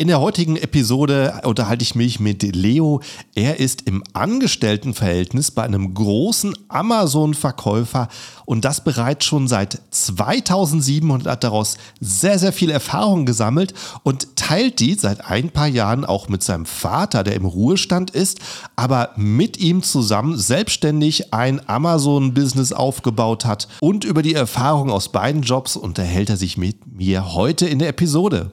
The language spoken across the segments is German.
In der heutigen Episode unterhalte ich mich mit Leo. Er ist im Angestelltenverhältnis bei einem großen Amazon-Verkäufer und das bereits schon seit 2007 und hat daraus sehr, sehr viel Erfahrung gesammelt und teilt die seit ein paar Jahren auch mit seinem Vater, der im Ruhestand ist, aber mit ihm zusammen selbstständig ein Amazon-Business aufgebaut hat. Und über die Erfahrung aus beiden Jobs unterhält er sich mit mir heute in der Episode.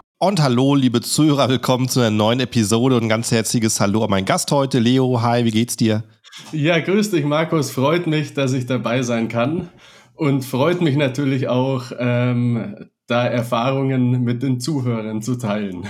Und hallo, liebe Zuhörer, willkommen zu einer neuen Episode und ein ganz herzliches Hallo an meinen Gast heute, Leo. Hi, wie geht's dir? Ja, grüß dich, Markus. Freut mich, dass ich dabei sein kann. Und freut mich natürlich auch, ähm, da Erfahrungen mit den Zuhörern zu teilen.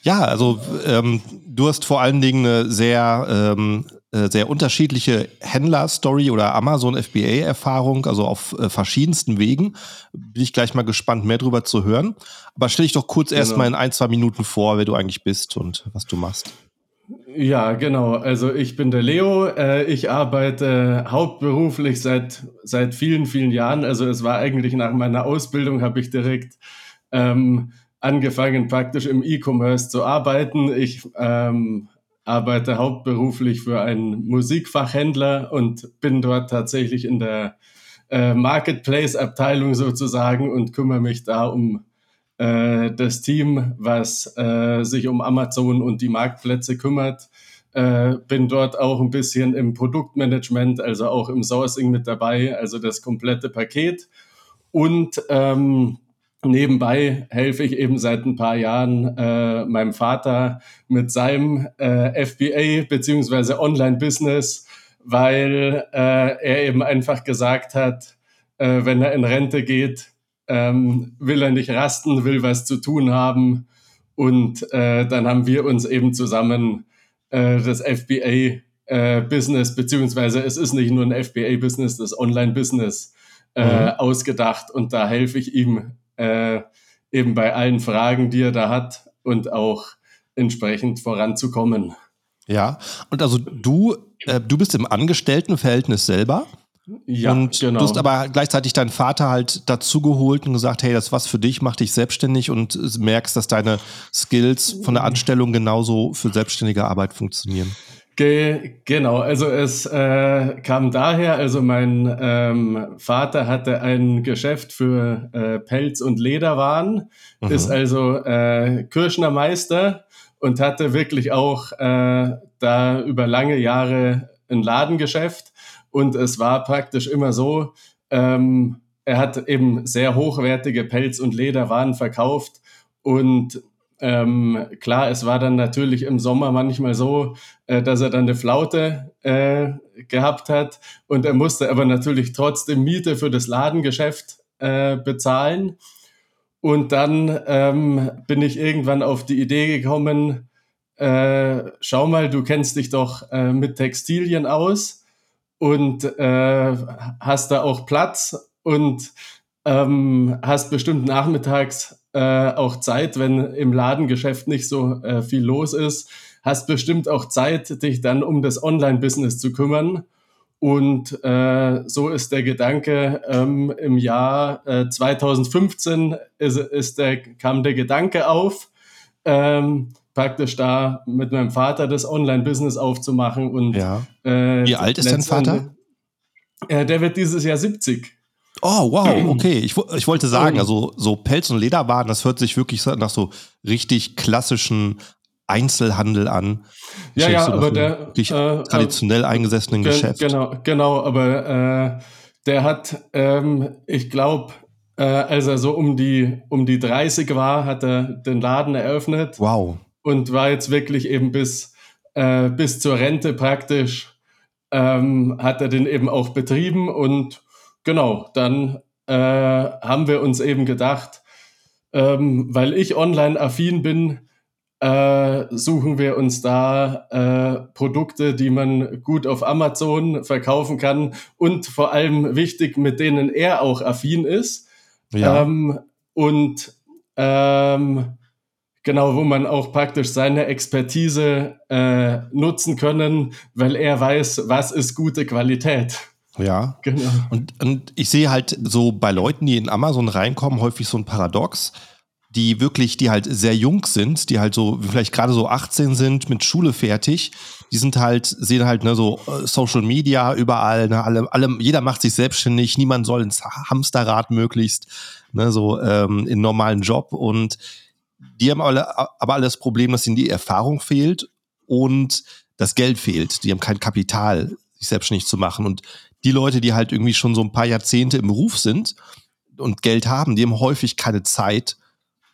Ja, also ähm, du hast vor allen Dingen eine sehr, ähm, äh, sehr unterschiedliche Händler-Story oder Amazon FBA-Erfahrung, also auf äh, verschiedensten Wegen. Bin ich gleich mal gespannt, mehr darüber zu hören. Aber stell dich doch kurz genau. erstmal in ein, zwei Minuten vor, wer du eigentlich bist und was du machst. Ja, genau. Also ich bin der Leo. Äh, ich arbeite hauptberuflich seit, seit vielen, vielen Jahren. Also es war eigentlich nach meiner Ausbildung, habe ich direkt ähm, angefangen, praktisch im E-Commerce zu arbeiten. Ich ähm, arbeite hauptberuflich für einen Musikfachhändler und bin dort tatsächlich in der äh, Marketplace-Abteilung sozusagen und kümmere mich da um äh, das Team, was äh, sich um Amazon und die Marktplätze kümmert. Äh, bin dort auch ein bisschen im Produktmanagement, also auch im Sourcing mit dabei, also das komplette Paket. Und ähm, nebenbei helfe ich eben seit ein paar Jahren äh, meinem Vater mit seinem äh, FBA beziehungsweise Online-Business, weil äh, er eben einfach gesagt hat, äh, wenn er in Rente geht, ähm, will er nicht rasten, will was zu tun haben. Und äh, dann haben wir uns eben zusammen äh, das FBA-Business, äh, beziehungsweise es ist nicht nur ein FBA-Business, das Online-Business äh, mhm. ausgedacht. Und da helfe ich ihm äh, eben bei allen Fragen, die er da hat und auch entsprechend voranzukommen. Ja, und also du, äh, du bist im Angestelltenverhältnis selber? Ja, und genau. du hast aber gleichzeitig deinen Vater halt dazugeholt und gesagt, hey, das ist was für dich, mach dich selbstständig und merkst, dass deine Skills von der Anstellung genauso für selbstständige Arbeit funktionieren. Ge genau, also es äh, kam daher, also mein ähm, Vater hatte ein Geschäft für äh, Pelz- und Lederwaren, mhm. ist also äh, Kirschner Meister und hatte wirklich auch äh, da über lange Jahre ein Ladengeschäft und es war praktisch immer so, ähm, er hat eben sehr hochwertige Pelz- und Lederwaren verkauft. Und ähm, klar, es war dann natürlich im Sommer manchmal so, äh, dass er dann eine Flaute äh, gehabt hat. Und er musste aber natürlich trotzdem Miete für das Ladengeschäft äh, bezahlen. Und dann ähm, bin ich irgendwann auf die Idee gekommen, äh, schau mal, du kennst dich doch äh, mit Textilien aus und äh, hast da auch Platz und ähm, hast bestimmt nachmittags äh, auch Zeit, wenn im Ladengeschäft nicht so äh, viel los ist, hast bestimmt auch Zeit, dich dann um das Online-Business zu kümmern. Und äh, so ist der Gedanke ähm, im Jahr äh, 2015 ist, ist der, kam der Gedanke auf, ähm, praktisch da mit meinem Vater das Online-Business aufzumachen. Und, ja. äh, Wie alt ist dein Vater? Äh, der wird dieses Jahr 70. Oh, wow, okay. Ich, ich wollte sagen, also so Pelz- und Lederwaren, das hört sich wirklich nach so richtig klassischen Einzelhandel an. Ja, ja, aber der äh, traditionell äh, eingesessenen ge Geschäft. Genau, genau, aber äh, der hat, ähm, ich glaube, äh, als er so um die um die 30 war, hat er den Laden eröffnet. Wow und war jetzt wirklich eben bis, äh, bis zur Rente praktisch, ähm, hat er den eben auch betrieben und genau, dann äh, haben wir uns eben gedacht, ähm, weil ich online affin bin, äh, suchen wir uns da äh, Produkte, die man gut auf Amazon verkaufen kann und vor allem wichtig, mit denen er auch affin ist. Ja. Ähm, und ähm, genau, wo man auch praktisch seine Expertise äh, nutzen können, weil er weiß, was ist gute Qualität. Ja, genau. Und, und ich sehe halt so bei Leuten, die in Amazon reinkommen, häufig so ein Paradox die wirklich, die halt sehr jung sind, die halt so, vielleicht gerade so 18 sind, mit Schule fertig, die sind halt, sehen halt, ne, so äh, Social Media überall, ne, alle, alle, jeder macht sich selbstständig, niemand soll ins Hamsterrad möglichst, ne, so ähm, in normalen Job und die haben alle, aber alle das Problem, dass ihnen die Erfahrung fehlt und das Geld fehlt. Die haben kein Kapital, sich selbstständig zu machen. Und die Leute, die halt irgendwie schon so ein paar Jahrzehnte im Beruf sind und Geld haben, die haben häufig keine Zeit,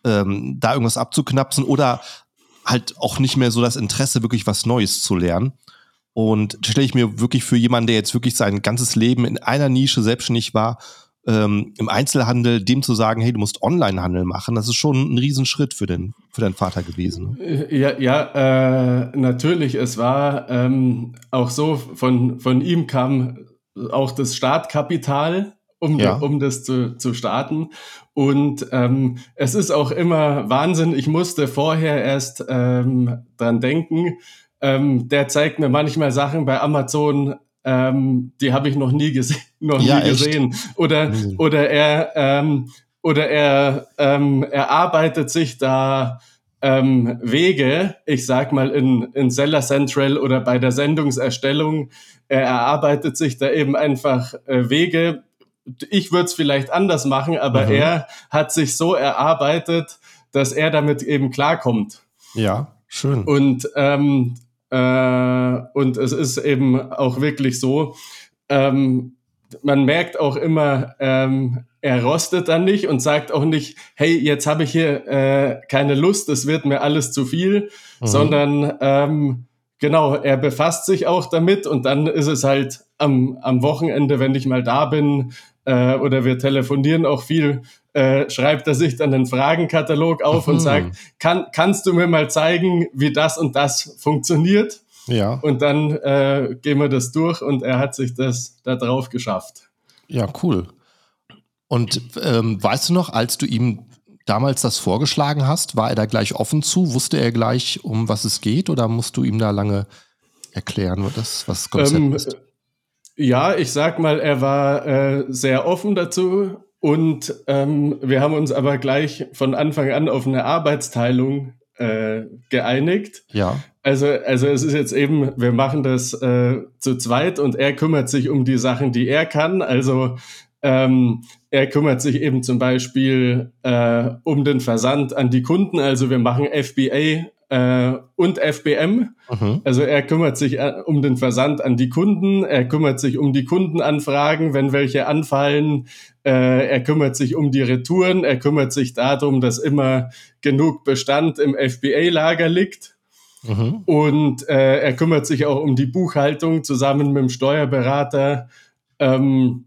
ähm, da irgendwas abzuknapsen oder halt auch nicht mehr so das Interesse, wirklich was Neues zu lernen. Und stelle ich mir wirklich für jemanden, der jetzt wirklich sein ganzes Leben in einer Nische selbstständig war, ähm, im Einzelhandel, dem zu sagen, hey, du musst Onlinehandel machen, das ist schon ein Riesenschritt für den, für deinen Vater gewesen. Ne? Ja, ja, äh, natürlich. Es war ähm, auch so, von, von ihm kam auch das Startkapital um, ja. um das zu, zu starten. Und ähm, es ist auch immer Wahnsinn. Ich musste vorher erst ähm, dran denken. Ähm, der zeigt mir manchmal Sachen bei Amazon, ähm, die habe ich noch nie, gese noch ja, nie gesehen. Oder, mhm. oder er, ähm, oder er, ähm, er arbeitet sich da ähm, Wege, ich sag mal in, in Seller Central oder bei der Sendungserstellung, er erarbeitet sich da eben einfach äh, Wege, ich würde es vielleicht anders machen, aber mhm. er hat sich so erarbeitet, dass er damit eben klarkommt. Ja, schön. Und, ähm, äh, und es ist eben auch wirklich so, ähm, man merkt auch immer, ähm, er rostet dann nicht und sagt auch nicht, hey, jetzt habe ich hier äh, keine Lust, es wird mir alles zu viel, mhm. sondern ähm, genau, er befasst sich auch damit und dann ist es halt am, am Wochenende, wenn ich mal da bin, äh, oder wir telefonieren auch viel, äh, schreibt er sich dann einen Fragenkatalog auf mhm. und sagt, kann, kannst du mir mal zeigen, wie das und das funktioniert? Ja. Und dann äh, gehen wir das durch und er hat sich das da drauf geschafft. Ja, cool. Und ähm, weißt du noch, als du ihm damals das vorgeschlagen hast, war er da gleich offen zu? Wusste er gleich, um was es geht oder musst du ihm da lange erklären, was das was Konzept ähm, ist? Ja, ich sag mal, er war äh, sehr offen dazu und ähm, wir haben uns aber gleich von Anfang an auf eine Arbeitsteilung äh, geeinigt. Ja. Also, also es ist jetzt eben, wir machen das äh, zu zweit und er kümmert sich um die Sachen, die er kann. Also ähm, er kümmert sich eben zum Beispiel äh, um den Versand an die Kunden. Also wir machen FBA äh, und FBM. Mhm. Also er kümmert sich äh, um den Versand an die Kunden, er kümmert sich um die Kundenanfragen, wenn welche anfallen, äh, er kümmert sich um die Retouren, er kümmert sich darum, dass immer genug Bestand im FBA-Lager liegt. Mhm. Und äh, er kümmert sich auch um die Buchhaltung zusammen mit dem Steuerberater. Ähm,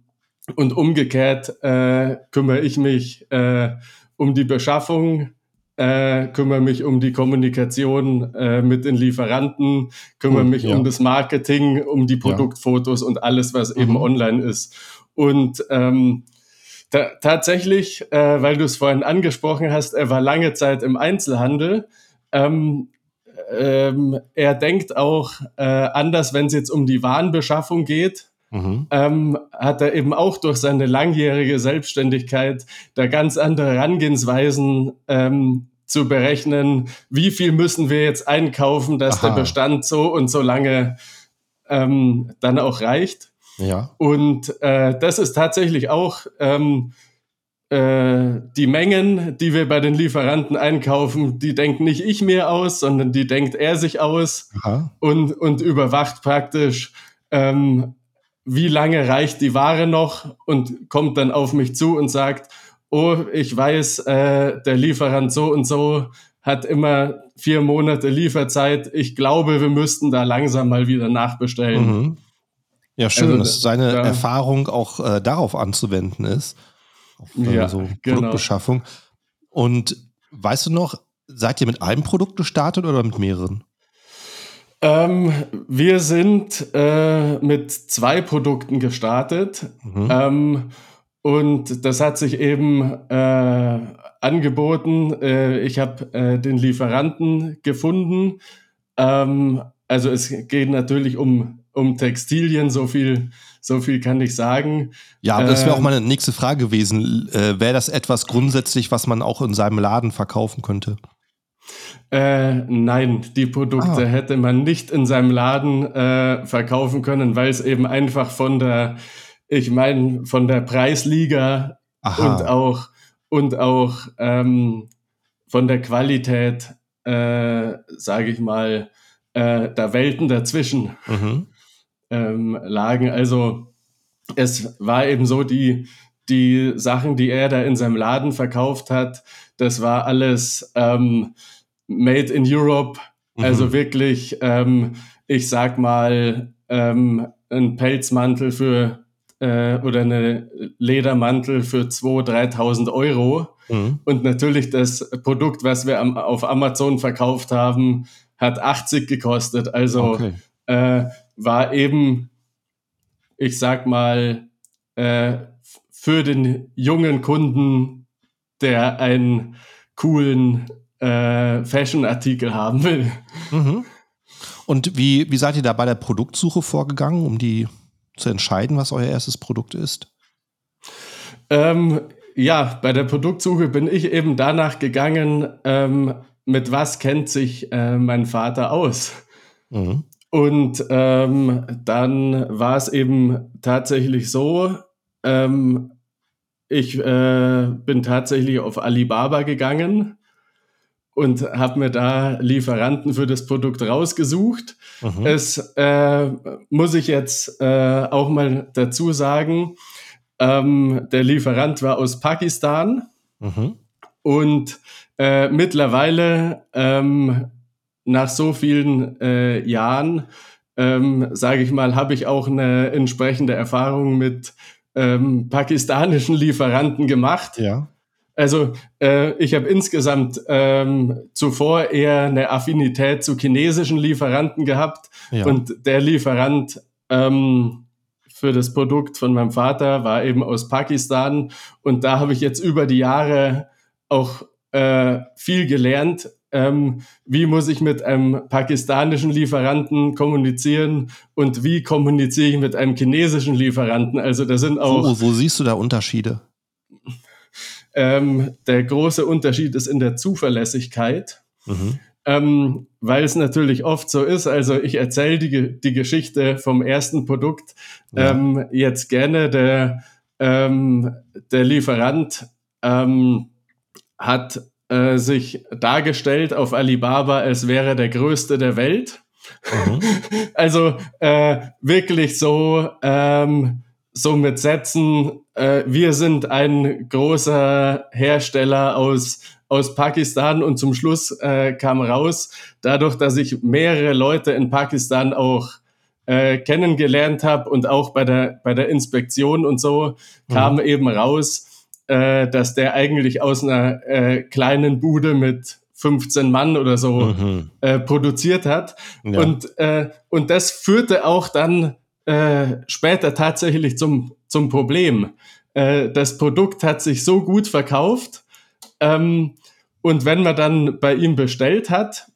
und umgekehrt äh, kümmere ich mich äh, um die Beschaffung äh, kümmere mich um die Kommunikation äh, mit den Lieferanten, kümmere mhm, mich ja. um das Marketing, um die Produktfotos ja. und alles, was mhm. eben online ist. Und ähm, ta tatsächlich, äh, weil du es vorhin angesprochen hast, er war lange Zeit im Einzelhandel. Ähm, ähm, er denkt auch äh, anders, wenn es jetzt um die Warenbeschaffung geht. Mhm. Ähm, hat er eben auch durch seine langjährige Selbstständigkeit da ganz andere Herangehensweisen ähm, zu berechnen, wie viel müssen wir jetzt einkaufen, dass Aha. der Bestand so und so lange ähm, dann auch reicht. Ja. Und äh, das ist tatsächlich auch ähm, äh, die Mengen, die wir bei den Lieferanten einkaufen, die denkt nicht ich mir aus, sondern die denkt er sich aus und, und überwacht praktisch, ähm, wie lange reicht die Ware noch und kommt dann auf mich zu und sagt, oh, ich weiß, äh, der Lieferant so und so hat immer vier Monate Lieferzeit. Ich glaube, wir müssten da langsam mal wieder nachbestellen. Mhm. Ja, schön, also, dass seine ja. Erfahrung auch äh, darauf anzuwenden ist. Auf äh, ja, so genau. Produktbeschaffung. Und weißt du noch, seid ihr mit einem Produkt gestartet oder mit mehreren? Ähm, wir sind äh, mit zwei Produkten gestartet. Mhm. Ähm, und das hat sich eben äh, angeboten. Äh, ich habe äh, den Lieferanten gefunden. Ähm, also es geht natürlich um, um Textilien, so viel, so viel kann ich sagen. Ja, aber das wäre auch ähm, meine nächste Frage gewesen. Äh, wäre das etwas grundsätzlich, was man auch in seinem Laden verkaufen könnte? Äh, nein, die Produkte ah. hätte man nicht in seinem Laden äh, verkaufen können, weil es eben einfach von der, ich meine, von der Preisliga Aha. und auch und auch ähm, von der Qualität, äh, sage ich mal, äh, da Welten dazwischen mhm. ähm, lagen. Also es war eben so, die, die Sachen, die er da in seinem Laden verkauft hat, das war alles ähm, made in Europe. Also mhm. Also wirklich, ähm, ich sag mal, ähm, ein Pelzmantel für äh, oder eine Ledermantel für 2.000, 3.000 Euro. Mhm. Und natürlich das Produkt, was wir am, auf Amazon verkauft haben, hat 80 gekostet. Also okay. äh, war eben, ich sag mal, äh, für den jungen Kunden, der einen coolen äh, Fashion-Artikel haben will. Mhm. Und wie, wie seid ihr da bei der Produktsuche vorgegangen, um die zu entscheiden, was euer erstes Produkt ist? Ähm, ja, bei der Produktsuche bin ich eben danach gegangen, ähm, mit was kennt sich äh, mein Vater aus. Mhm. Und ähm, dann war es eben tatsächlich so, ähm, ich äh, bin tatsächlich auf Alibaba gegangen und habe mir da Lieferanten für das Produkt rausgesucht. Mhm. Es äh, muss ich jetzt äh, auch mal dazu sagen, ähm, der Lieferant war aus Pakistan mhm. und äh, mittlerweile ähm, nach so vielen äh, Jahren, ähm, sage ich mal, habe ich auch eine entsprechende Erfahrung mit ähm, pakistanischen Lieferanten gemacht. Ja. Also äh, ich habe insgesamt ähm, zuvor eher eine Affinität zu chinesischen Lieferanten gehabt ja. und der Lieferant ähm, für das Produkt von meinem Vater war eben aus Pakistan und da habe ich jetzt über die Jahre auch äh, viel gelernt. Ähm, wie muss ich mit einem pakistanischen Lieferanten kommunizieren und wie kommuniziere ich mit einem chinesischen Lieferanten? Also da sind auch. Wo, wo siehst du da Unterschiede? Ähm, der große Unterschied ist in der Zuverlässigkeit. Mhm. Ähm, weil es natürlich oft so ist, also ich erzähle die, die Geschichte vom ersten Produkt ja. ähm, jetzt gerne. Der, ähm, der Lieferant ähm, hat äh, sich dargestellt auf Alibaba, als wäre der größte der Welt. Mhm. Also äh, wirklich so, ähm, so mit Sätzen, äh, wir sind ein großer Hersteller aus, aus Pakistan und zum Schluss äh, kam raus, dadurch, dass ich mehrere Leute in Pakistan auch äh, kennengelernt habe und auch bei der, bei der Inspektion und so, kam mhm. eben raus, äh, dass der eigentlich aus einer äh, kleinen Bude mit 15 Mann oder so mhm. äh, produziert hat. Ja. Und, äh, und das führte auch dann äh, später tatsächlich zum, zum Problem. Äh, das Produkt hat sich so gut verkauft ähm, und wenn man dann bei ihm bestellt hat,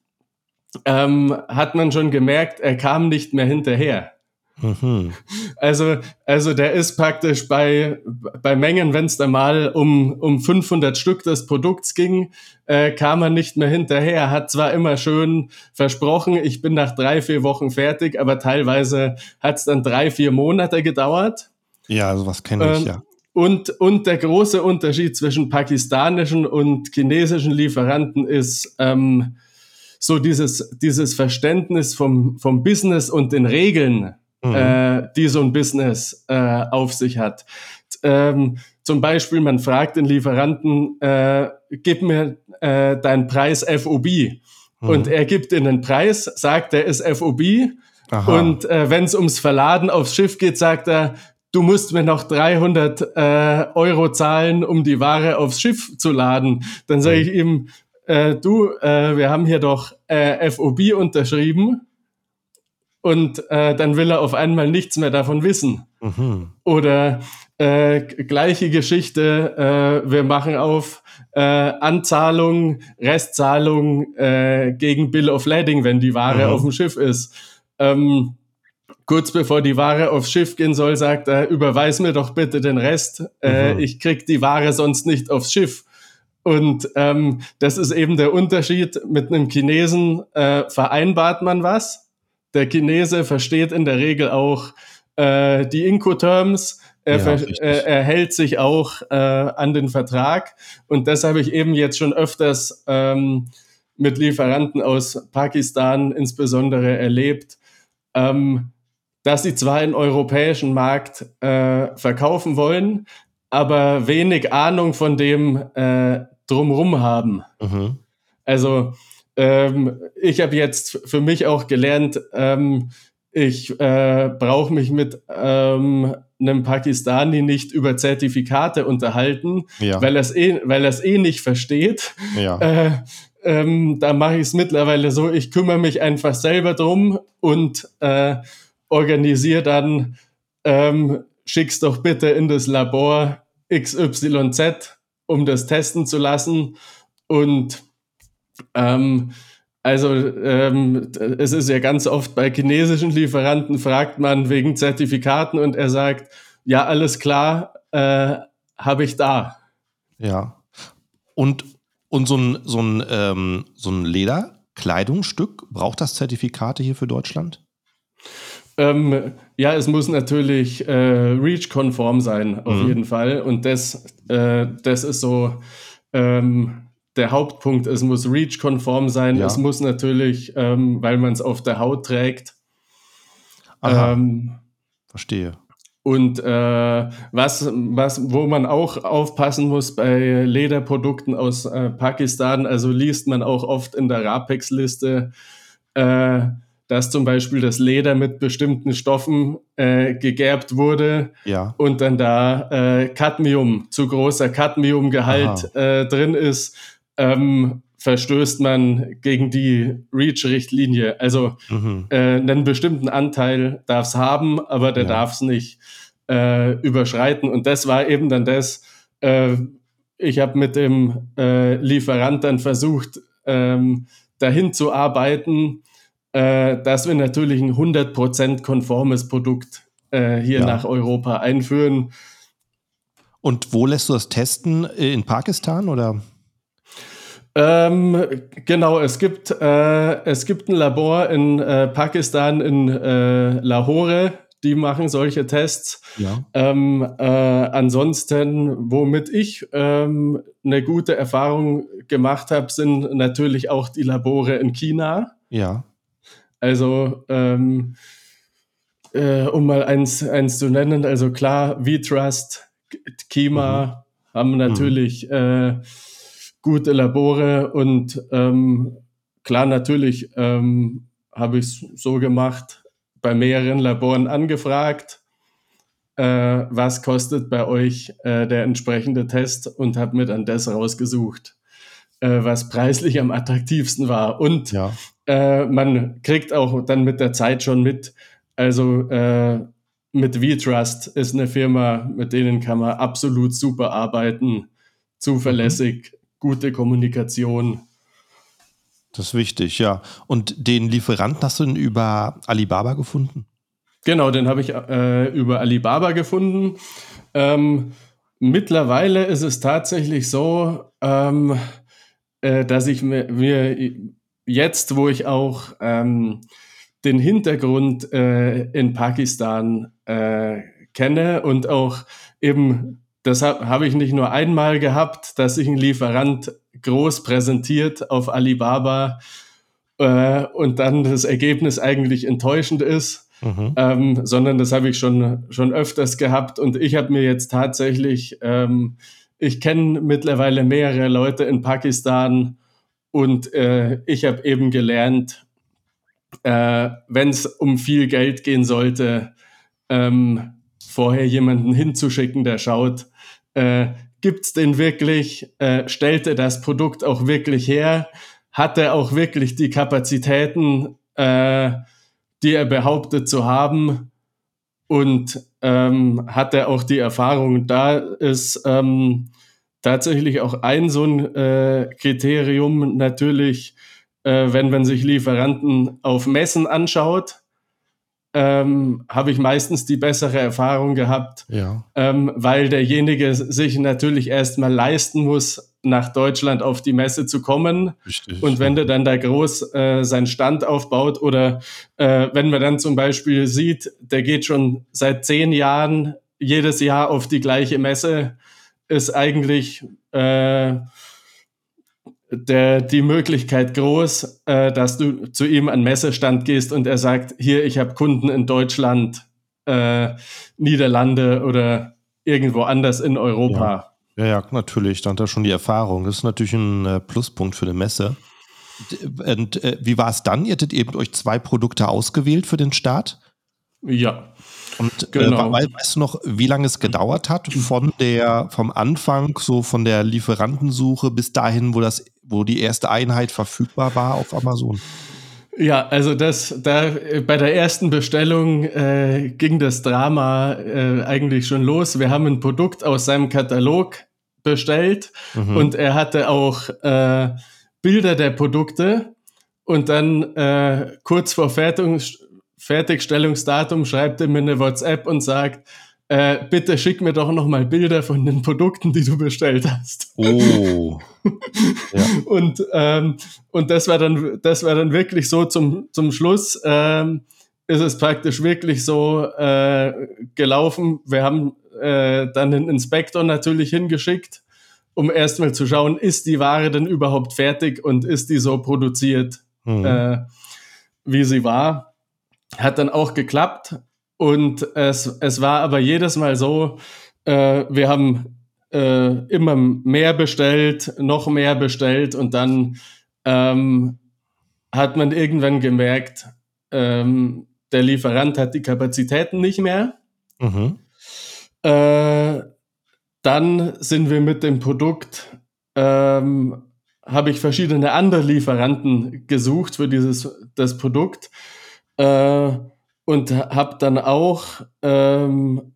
ähm, hat man schon gemerkt, er kam nicht mehr hinterher. Mhm. Also, also der ist praktisch bei, bei Mengen, wenn es da mal um, um 500 Stück des Produkts ging, äh, kam er nicht mehr hinterher. Hat zwar immer schön versprochen, ich bin nach drei, vier Wochen fertig, aber teilweise hat es dann drei, vier Monate gedauert. Ja, sowas kenne ich, ähm, ja. Und, und der große Unterschied zwischen pakistanischen und chinesischen Lieferanten ist ähm, so dieses, dieses Verständnis vom, vom Business und den Regeln, mhm. äh, die so ein Business äh, auf sich hat. Ähm, zum Beispiel, man fragt den Lieferanten, äh, gib mir äh, deinen Preis FOB. Mhm. Und er gibt ihnen einen Preis, sagt, er ist FOB. Aha. Und äh, wenn es ums Verladen aufs Schiff geht, sagt er, du musst mir noch 300 äh, Euro zahlen, um die Ware aufs Schiff zu laden. Dann sage ich ihm, äh, du, äh, wir haben hier doch äh, FOB unterschrieben und äh, dann will er auf einmal nichts mehr davon wissen. Mhm. Oder äh, gleiche Geschichte, äh, wir machen auf äh, Anzahlung, Restzahlung äh, gegen Bill of Lading, wenn die Ware mhm. auf dem Schiff ist. Ähm, kurz bevor die Ware aufs Schiff gehen soll, sagt er, überweis mir doch bitte den Rest, äh, mhm. ich krieg die Ware sonst nicht aufs Schiff. Und ähm, das ist eben der Unterschied. Mit einem Chinesen äh, vereinbart man was. Der Chinese versteht in der Regel auch äh, die Incoterms. Er, ja, er, er, hält sich auch äh, an den Vertrag. Und das habe ich eben jetzt schon öfters ähm, mit Lieferanten aus Pakistan insbesondere erlebt, ähm, dass sie zwar im europäischen Markt äh, verkaufen wollen, aber wenig Ahnung von dem äh, drumrum haben. Mhm. Also ähm, ich habe jetzt für mich auch gelernt, ähm, ich äh, brauche mich mit ähm, einem Pakistani nicht über Zertifikate unterhalten, ja. weil er es eh, weil er's eh nicht versteht. Ja. Äh, ähm, da mache ich es mittlerweile so, ich kümmere mich einfach selber drum und äh, organisiere dann, ähm, schick's doch bitte in das Labor XYZ, um das testen zu lassen. Und ähm, also ähm, es ist ja ganz oft bei chinesischen Lieferanten, fragt man wegen Zertifikaten und er sagt, ja, alles klar, äh, habe ich da. Ja. Und, und so ein, so ein, ähm, so ein Lederkleidungsstück, braucht das Zertifikate hier für Deutschland? Ähm, ja, es muss natürlich äh, REACH-konform sein, auf mhm. jeden Fall. Und das, äh, das ist so ähm, der Hauptpunkt. Es muss REACH-konform sein. Ja. Es muss natürlich, ähm, weil man es auf der Haut trägt. Ähm, Verstehe. Und äh, was, was, wo man auch aufpassen muss bei Lederprodukten aus äh, Pakistan, also liest man auch oft in der RAPEX-Liste, äh, dass zum Beispiel das Leder mit bestimmten Stoffen äh, gegerbt wurde ja. und dann da äh, Cadmium, zu großer Cadmiumgehalt äh, drin ist, ähm, verstößt man gegen die REACH-Richtlinie. Also mhm. äh, einen bestimmten Anteil darf es haben, aber der ja. darf es nicht äh, überschreiten. Und das war eben dann das, äh, ich habe mit dem äh, Lieferant dann versucht, ähm, dahin zu arbeiten, äh, dass wir natürlich ein 100% konformes Produkt äh, hier ja. nach Europa einführen. Und wo lässt du das testen? In Pakistan oder? Ähm, genau, es gibt, äh, es gibt ein Labor in äh, Pakistan, in äh, Lahore, die machen solche Tests. Ja. Ähm, äh, ansonsten, womit ich ähm, eine gute Erfahrung gemacht habe, sind natürlich auch die Labore in China. Ja. Also, ähm, äh, um mal eins, eins zu nennen, also klar, V-Trust, Kima mhm. haben natürlich mhm. Gute Labore und ähm, klar, natürlich ähm, habe ich es so gemacht, bei mehreren Laboren angefragt, äh, was kostet bei euch äh, der entsprechende Test und habe mir dann das rausgesucht, äh, was preislich am attraktivsten war. Und ja äh, man kriegt auch dann mit der Zeit schon mit, also äh, mit V-Trust ist eine Firma, mit denen kann man absolut super arbeiten, zuverlässig, mhm. Gute Kommunikation. Das ist wichtig, ja. Und den Lieferanten hast du denn über Alibaba gefunden? Genau, den habe ich äh, über Alibaba gefunden. Ähm, mittlerweile ist es tatsächlich so, ähm, äh, dass ich mir, mir jetzt, wo ich auch ähm, den Hintergrund äh, in Pakistan äh, kenne und auch eben, das habe hab ich nicht nur einmal gehabt, dass sich ein Lieferant groß präsentiert auf Alibaba äh, und dann das Ergebnis eigentlich enttäuschend ist, mhm. ähm, sondern das habe ich schon, schon öfters gehabt und ich habe mir jetzt tatsächlich, ähm, ich kenne mittlerweile mehrere Leute in Pakistan, und äh, ich habe eben gelernt, äh, wenn es um viel Geld gehen sollte, ähm, vorher jemanden hinzuschicken, der schaut, äh, gibt's den wirklich, äh, stellt er das Produkt auch wirklich her, hat er auch wirklich die Kapazitäten, äh, die er behauptet zu haben und ähm, hat er auch die Erfahrung. Da ist ähm, tatsächlich auch ein so ein äh, Kriterium natürlich, äh, wenn man sich Lieferanten auf Messen anschaut, ähm, habe ich meistens die bessere Erfahrung gehabt, Ja. ähm, weil derjenige sich natürlich erstmal leisten muss, nach Deutschland auf die Messe zu kommen. Richtig. Und wenn der dann da groß äh, seinen Stand aufbaut oder äh, wenn man dann zum Beispiel sieht, der geht schon seit zehn Jahren jedes Jahr auf die gleiche Messe, ist eigentlich äh, der, die Möglichkeit groß, äh, dass du zu ihm an Messestand gehst und er sagt, hier, ich habe Kunden in Deutschland, äh, Niederlande oder irgendwo anders in Europa. Ja, ja, natürlich. Da hat er schon die Erfahrung. Das ist natürlich ein äh, Pluspunkt für eine Messe. Und äh, wie war es dann? Ihr hättet eben euch zwei Produkte ausgewählt für den Start. Ja. Und Genau. äh, wei- weißt du noch, wie lange es gedauert hat von der, vom Anfang, so von der Lieferantensuche bis dahin, wo das, wo die erste Einheit verfügbar war auf Amazon? Ja, also das, da bei der ersten Bestellung äh, ging das Drama äh, eigentlich schon los. Wir haben ein Produkt aus seinem Katalog bestellt Mhm. und er hatte auch äh, Bilder der Produkte und dann äh, kurz vor Fertigung, Fertigstellungsdatum schreibt er mir eine WhatsApp und sagt, äh, bitte schick mir doch noch mal Bilder von den Produkten, die du bestellt hast. Oh. ja. Und, ähm, und das war dann, das war dann wirklich so zum, zum Schluss, ähm, ist es praktisch wirklich so äh, gelaufen. Wir haben äh, dann den Inspektor natürlich hingeschickt, um erstmal zu schauen, ist die Ware denn überhaupt fertig und ist die so produziert, Mhm. äh, wie sie war. Hat dann auch geklappt. Und es, es war aber jedes Mal so, äh, wir haben äh, immer mehr bestellt, noch mehr bestellt und dann ähm, hat man irgendwann gemerkt, ähm, der Lieferant hat die Kapazitäten nicht mehr. Mhm. Äh, dann sind wir mit dem Produkt, ähm, habe ich verschiedene andere Lieferanten gesucht für dieses das Produkt äh, und habe dann auch ähm,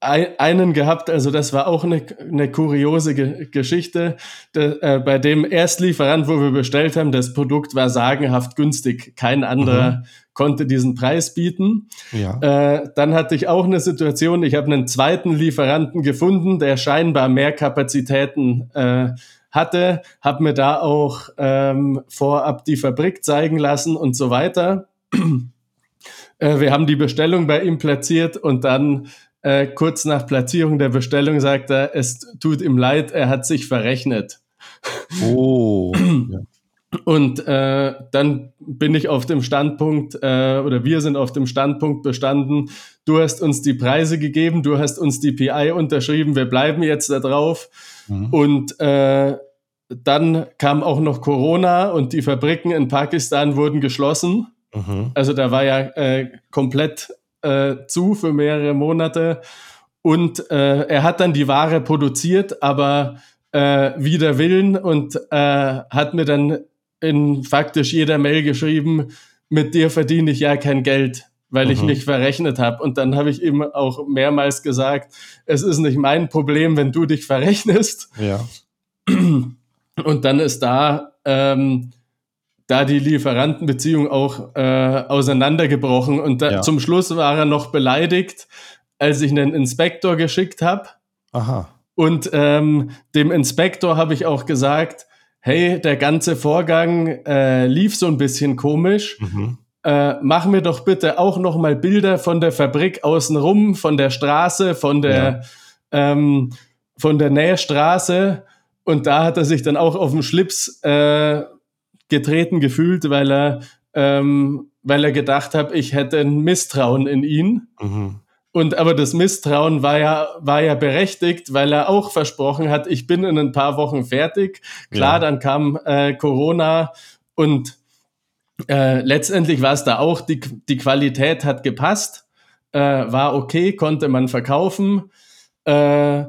ein, einen gehabt, also das war auch eine, eine kuriose Ge Geschichte, de, äh, bei dem Erstlieferant, wo wir bestellt haben, das Produkt war sagenhaft günstig. Kein anderer konnte diesen Preis bieten. Ja. Äh, dann hatte ich auch eine Situation, ich habe einen zweiten Lieferanten gefunden, der scheinbar mehr Kapazitäten äh, hatte, habe mir da auch ähm, vorab die Fabrik zeigen lassen und so weiter. Äh, wir haben die Bestellung bei ihm platziert und dann äh, kurz nach Platzierung der Bestellung sagt er, es tut ihm leid, er hat sich verrechnet. Oh. ja. Und äh, dann bin ich auf dem Standpunkt, äh, oder wir sind auf dem Standpunkt bestanden, du hast uns die Preise gegeben, du hast uns die PI unterschrieben, wir bleiben jetzt da drauf. Mhm. Und äh, dann kam auch noch Corona und die Fabriken in Pakistan wurden geschlossen. Mhm. Also da war ja äh, komplett äh, zu für mehrere Monate. Und äh, er hat dann die Ware produziert, aber äh, wider Willen und äh, hat mir dann in faktisch jeder Mail geschrieben, mit dir verdiene ich ja kein Geld, weil ich Mhm. nicht verrechnet habe. Und dann habe ich ihm auch mehrmals gesagt, es ist nicht mein Problem, wenn du dich verrechnest. Ja. Und dann ist da, ähm, da die Lieferantenbeziehung auch äh, auseinandergebrochen. Und da, Ja. zum Schluss war er noch beleidigt, als ich einen Inspektor geschickt habe. Aha. Und ähm, dem Inspektor habe ich auch gesagt, hey, der ganze Vorgang äh, lief so ein bisschen komisch. Mhm. Äh, mach mir doch bitte auch noch mal Bilder von der Fabrik außenrum, von der Straße, von der, ähm, von der Nähstraße. Und da hat er sich dann auch auf den Schlips äh, getreten gefühlt, weil er, ähm, weil er gedacht hat, ich hätte ein Misstrauen in ihn. Mhm. Und aber das Misstrauen war ja, war ja berechtigt, weil er auch versprochen hat, ich bin in ein paar Wochen fertig. Klar, Ja. dann kam äh, Corona und äh, letztendlich war es da auch, die, die Qualität hat gepasst. äh, war okay, konnte man verkaufen. Äh,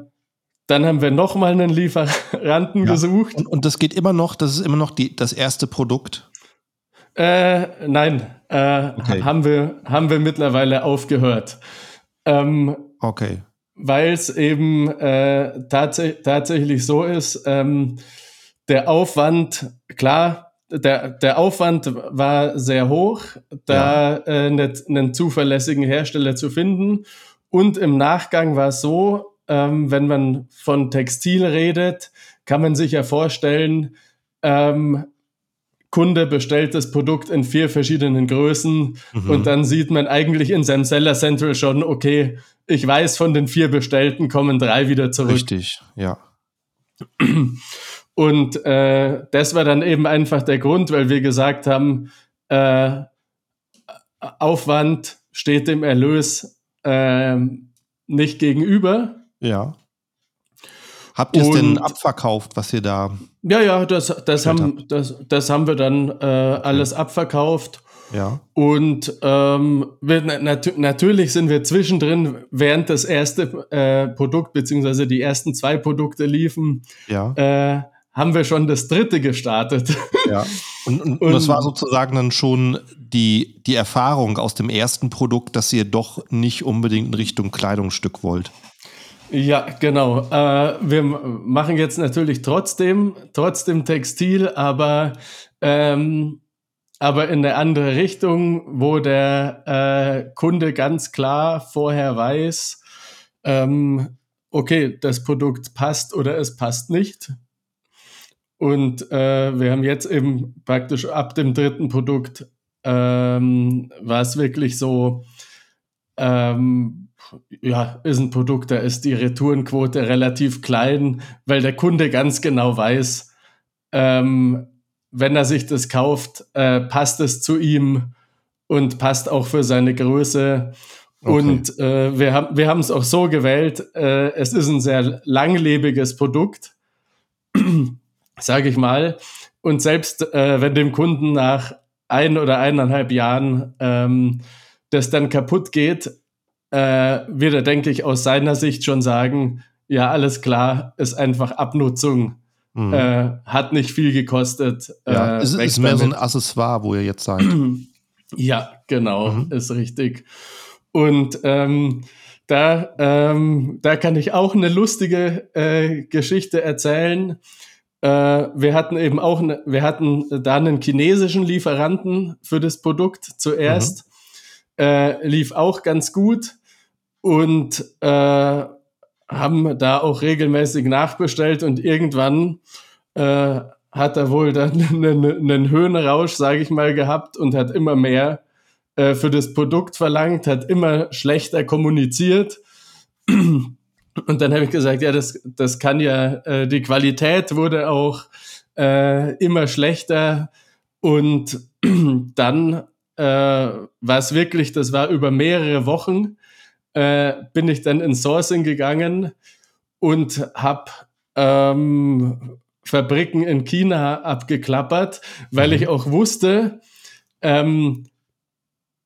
dann haben wir nochmal einen Lieferanten ja. gesucht. Und, und, das geht immer noch, das ist immer noch die, das erste Produkt? Äh, nein, äh, okay. haben, wir, haben wir mittlerweile aufgehört. Ähm, okay. Weil es eben äh, tats tatsächlich so ist, ähm, der Aufwand, klar, der, der Aufwand war sehr hoch, da ja. äh, einen zuverlässigen Hersteller zu finden. Und im Nachgang war es so, ähm, wenn man von Textil redet, kann man sich ja vorstellen, ähm, Kunde bestellt das Produkt in vier verschiedenen Größen mhm. und dann sieht man eigentlich in seinem Seller Central schon, okay, ich weiß, von den vier bestellten kommen drei wieder zurück. Richtig, ja. Und äh, das war dann eben einfach der Grund, weil wir gesagt haben, äh, Aufwand steht dem Erlös äh, nicht gegenüber. Ja. Habt ihr es denn abverkauft, was ihr da? Ja, ja, das, das, haben, das, das haben wir dann äh, alles abverkauft. Ja. Und ähm, wir, nat natürlich sind wir zwischendrin, während das erste äh, Produkt beziehungsweise die ersten zwei Produkte liefen, ja. äh, haben wir schon das dritte gestartet. Ja. Und, und, und, das war sozusagen dann schon die, die Erfahrung aus dem ersten Produkt, dass ihr doch nicht unbedingt in Richtung Kleidungsstück wollt. Ja, genau. Äh, wir machen jetzt natürlich trotzdem, trotzdem Textil, aber, ähm, aber in eine andere Richtung, wo der äh, Kunde ganz klar vorher weiß, ähm, okay, das Produkt passt oder es passt nicht. Und äh, wir haben jetzt eben praktisch ab dem dritten Produkt ähm, war es wirklich so, ähm, ja, ist ein Produkt, da ist die Retourenquote relativ klein, weil der Kunde ganz genau weiß, ähm, wenn er sich das kauft, äh, passt es zu ihm und passt auch für seine Größe. Okay. Und äh, wir haben wir es auch so gewählt, äh, es ist ein sehr langlebiges Produkt, sage ich mal. Und selbst äh, wenn dem Kunden nach ein oder eineinhalb Jahren ähm, das dann kaputt geht, äh, wird er, denke ich, aus seiner Sicht schon sagen, ja, alles klar, ist einfach Abnutzung. Mhm. Äh, hat nicht viel gekostet. Ja, äh, es ist mehr so ein Accessoire, wo ihr jetzt seid. Ja, genau, mhm. ist richtig. Und ähm, da, ähm, da kann ich auch eine lustige äh, Geschichte erzählen. Äh, wir hatten eben auch, ne, wir hatten da einen chinesischen Lieferanten für das Produkt zuerst. Mhm. Äh, lief auch ganz gut und äh, haben da auch regelmäßig nachbestellt und irgendwann äh, hat er wohl dann einen, einen Höhenrausch, sage ich mal, gehabt und hat immer mehr äh, für das Produkt verlangt, hat immer schlechter kommuniziert. Und dann habe ich gesagt, ja, das, das kann ja, äh, die Qualität wurde auch äh, immer schlechter. Und dann äh, war es wirklich, das war über mehrere Wochen, äh, bin ich dann ins Sourcing gegangen und habe ähm, Fabriken in China abgeklappert, weil mhm. ich auch wusste, ähm,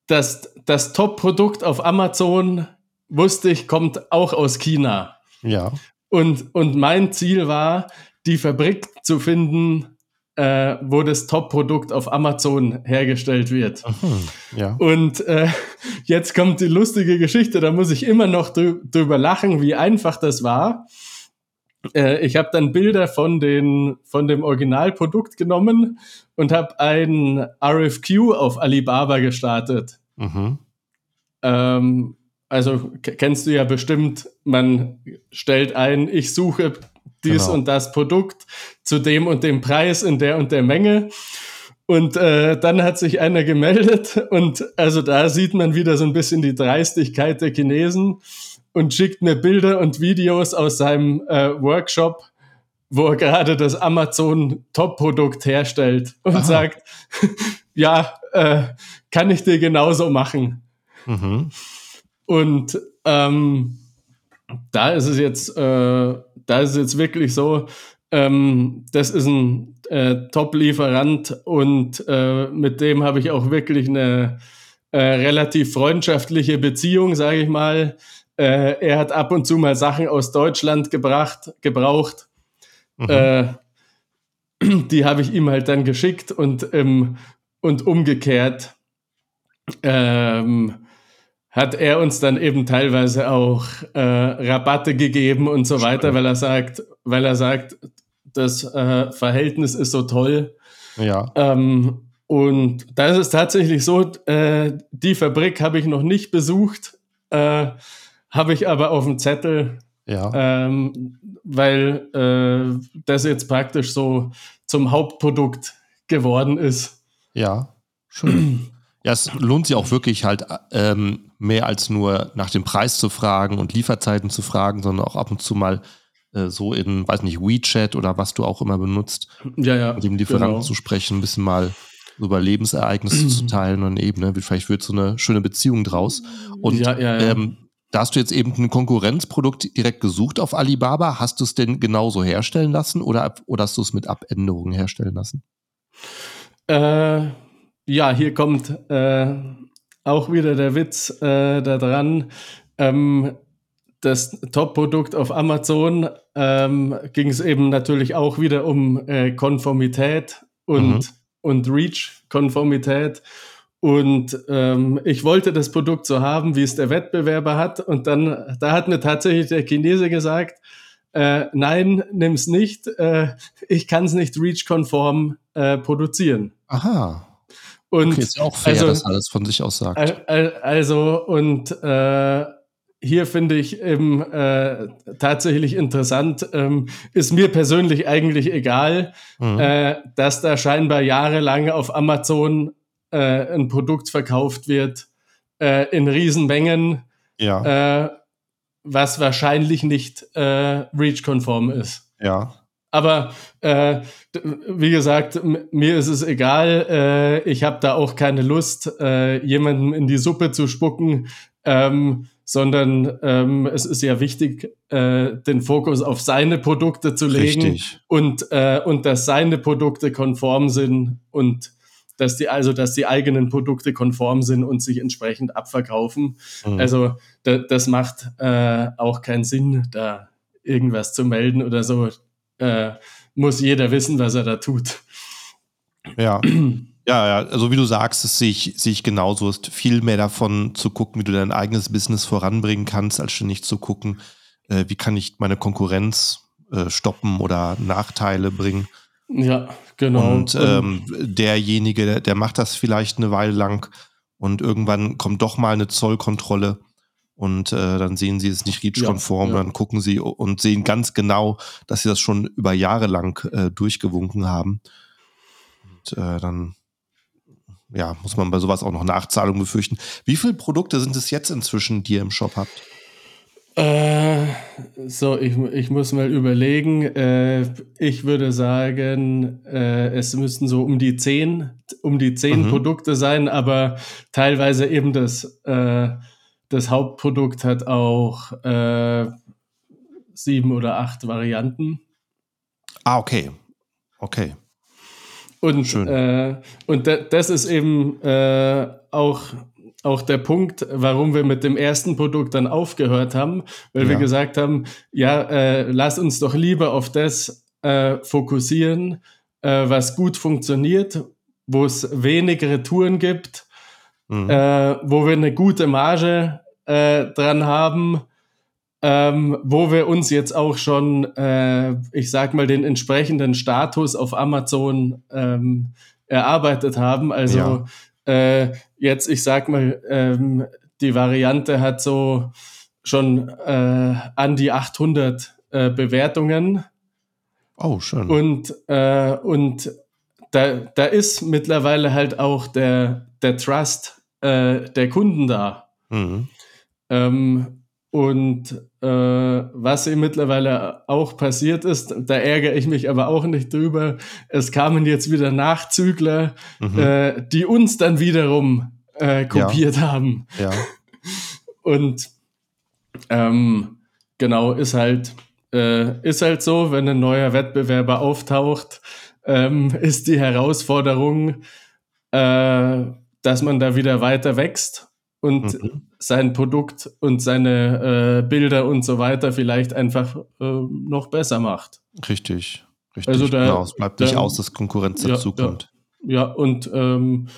dass das Top-Produkt auf Amazon, wusste ich, kommt auch aus China. Ja. Und, und mein Ziel war, die Fabrik zu finden, äh, wo das Top-Produkt auf Amazon hergestellt wird. Mhm, ja. Und äh, jetzt kommt die lustige Geschichte, da muss ich immer noch drü drüber lachen, wie einfach das war. Äh, ich habe dann Bilder von, den, von dem Originalprodukt genommen und habe ein RFQ auf Alibaba gestartet. Mhm. Ähm, also kennst du ja bestimmt, man stellt ein, ich suche dies genau. und das Produkt zu dem und dem Preis in der und der Menge. Und äh, dann hat sich einer gemeldet und also da sieht man wieder so ein bisschen die Dreistigkeit der Chinesen und schickt mir Bilder und Videos aus seinem äh, Workshop, wo er gerade das Amazon Top-Produkt herstellt und Aha. sagt, ja, äh, kann ich dir genauso machen. Mhm. Und ähm, da ist es jetzt, äh, da ist es jetzt wirklich so, ähm, das ist ein äh, Top-Lieferant und äh, mit dem habe ich auch wirklich eine, äh, relativ freundschaftliche Beziehung, sage ich mal. Äh, er hat ab und zu mal Sachen aus Deutschland gebracht, gebraucht. Mhm. Äh, die habe ich ihm halt dann geschickt und, ähm, und umgekehrt ähm, hat er uns dann eben teilweise auch äh, Rabatte gegeben und so weiter, weil er sagt, weil er sagt, das äh, Verhältnis ist so toll. Ja. Ähm, und da ist tatsächlich so, äh, die Fabrik habe ich noch nicht besucht, äh, habe ich aber auf dem Zettel, ja. ähm, weil äh, das jetzt praktisch so zum Hauptprodukt geworden ist. Ja, schön. Ja, es lohnt sich auch wirklich halt ähm, mehr als nur nach dem Preis zu fragen und Lieferzeiten zu fragen, sondern auch ab und zu mal äh, so in, weiß nicht, WeChat oder was du auch immer benutzt, ja, ja, mit dem Lieferanten genau. zu sprechen, ein bisschen mal über Lebensereignisse zu teilen und eben, ne, vielleicht wird so eine schöne Beziehung draus. Und ja, ja, ja. Ähm, da hast du jetzt eben ein Konkurrenzprodukt direkt gesucht auf Alibaba. Hast du es denn genauso herstellen lassen oder, oder hast du es mit Abänderungen herstellen lassen? Äh, ja, hier kommt äh, auch wieder der Witz äh, da dran. Ähm, das Top-Produkt auf Amazon ähm, ging es eben natürlich auch wieder um äh, Konformität und, mhm. und Reach-Konformität. Und ähm, ich wollte das Produkt so haben, wie es der Wettbewerber hat. Und dann, da hat mir tatsächlich der Chinese gesagt, äh, nein, nimm's nicht. Äh, ich kann es nicht REACH-konform äh, produzieren. Aha. Und okay, ist auch fair, also, dass alles von sich aus sagt. Also, und äh, hier finde ich eben äh, tatsächlich interessant, ähm, ist mir persönlich eigentlich egal, mhm. äh, dass da scheinbar jahrelang auf Amazon äh, ein Produkt verkauft wird äh, in Riesenmengen, ja. Äh, was wahrscheinlich nicht äh, REACH-konform ist. Ja. Aber äh, wie gesagt, mir ist es egal. Äh, ich habe da auch keine Lust, äh, jemandem in die Suppe zu spucken, ähm, sondern ähm, es ist ja wichtig, äh, den Fokus auf seine Produkte zu legen Richtig. und äh, und dass seine Produkte konform sind und dass die also dass die eigenen Produkte konform sind und sich entsprechend abverkaufen. Mhm. Also da, das macht äh, auch keinen Sinn, da irgendwas zu melden oder so äh, muss jeder wissen, was er da tut. Ja. Ja, ja, also wie du sagst, das sehe ich, sehe ich genauso. Es ist viel mehr davon zu gucken, wie du dein eigenes Business voranbringen kannst, als ständig zu gucken, äh, wie kann ich meine Konkurrenz äh, stoppen oder Nachteile bringen. Ja, genau. Und ähm, derjenige, der, der macht das vielleicht eine Weile lang und irgendwann kommt doch mal eine Zollkontrolle und äh, dann sehen sie es nicht REACH-konform, ja, ja. dann gucken sie und sehen ganz genau, dass sie das schon über Jahre lang äh, durchgewunken haben. Und äh, dann ja, muss man bei sowas auch noch Nachzahlungen befürchten. Wie viele Produkte sind es jetzt inzwischen, die ihr im Shop habt? Äh, so, ich, ich muss mal überlegen. Äh, ich würde sagen, äh, es müssten so um die zehn, um die zehn mhm. Produkte sein, aber teilweise eben das äh, das Hauptprodukt hat auch äh, sieben oder acht Varianten. Ah, okay. Okay. Und, Schön. Äh, und das ist eben äh, auch, auch der Punkt, warum wir mit dem ersten Produkt dann aufgehört haben, weil ja. wir gesagt haben, ja, äh, lass uns doch lieber auf das äh, fokussieren, äh, was gut funktioniert, wo es wenig Retouren gibt, mhm. äh, wo wir eine gute Marge äh, dran haben, ähm, wo wir uns jetzt auch schon, äh, ich sag mal, den entsprechenden Status auf Amazon ähm, erarbeitet haben. Also ja. äh, jetzt, ich sag mal, ähm, die Variante hat so schon äh, an die 800 äh, Bewertungen. Oh, schön. Und, äh, und da, da ist mittlerweile halt auch der, der Trust äh, der Kunden da. Mhm. Ähm, und äh, was ihm mittlerweile auch passiert ist, da ärgere ich mich aber auch nicht drüber, es kamen jetzt wieder Nachzügler, mhm. äh, die uns dann wiederum äh, kopiert ja. haben. Ja. Und ähm, genau, ist halt, äh, ist halt so, wenn ein neuer Wettbewerber auftaucht, ähm, ist die Herausforderung, äh, dass man da wieder weiter wächst und mhm. sein Produkt und seine äh, Bilder und so weiter vielleicht einfach äh, noch besser macht. Richtig, richtig. Also da, genau, es bleibt nicht da, aus, dass Konkurrenz dazu ja, kommt. Ja, ja und ähm,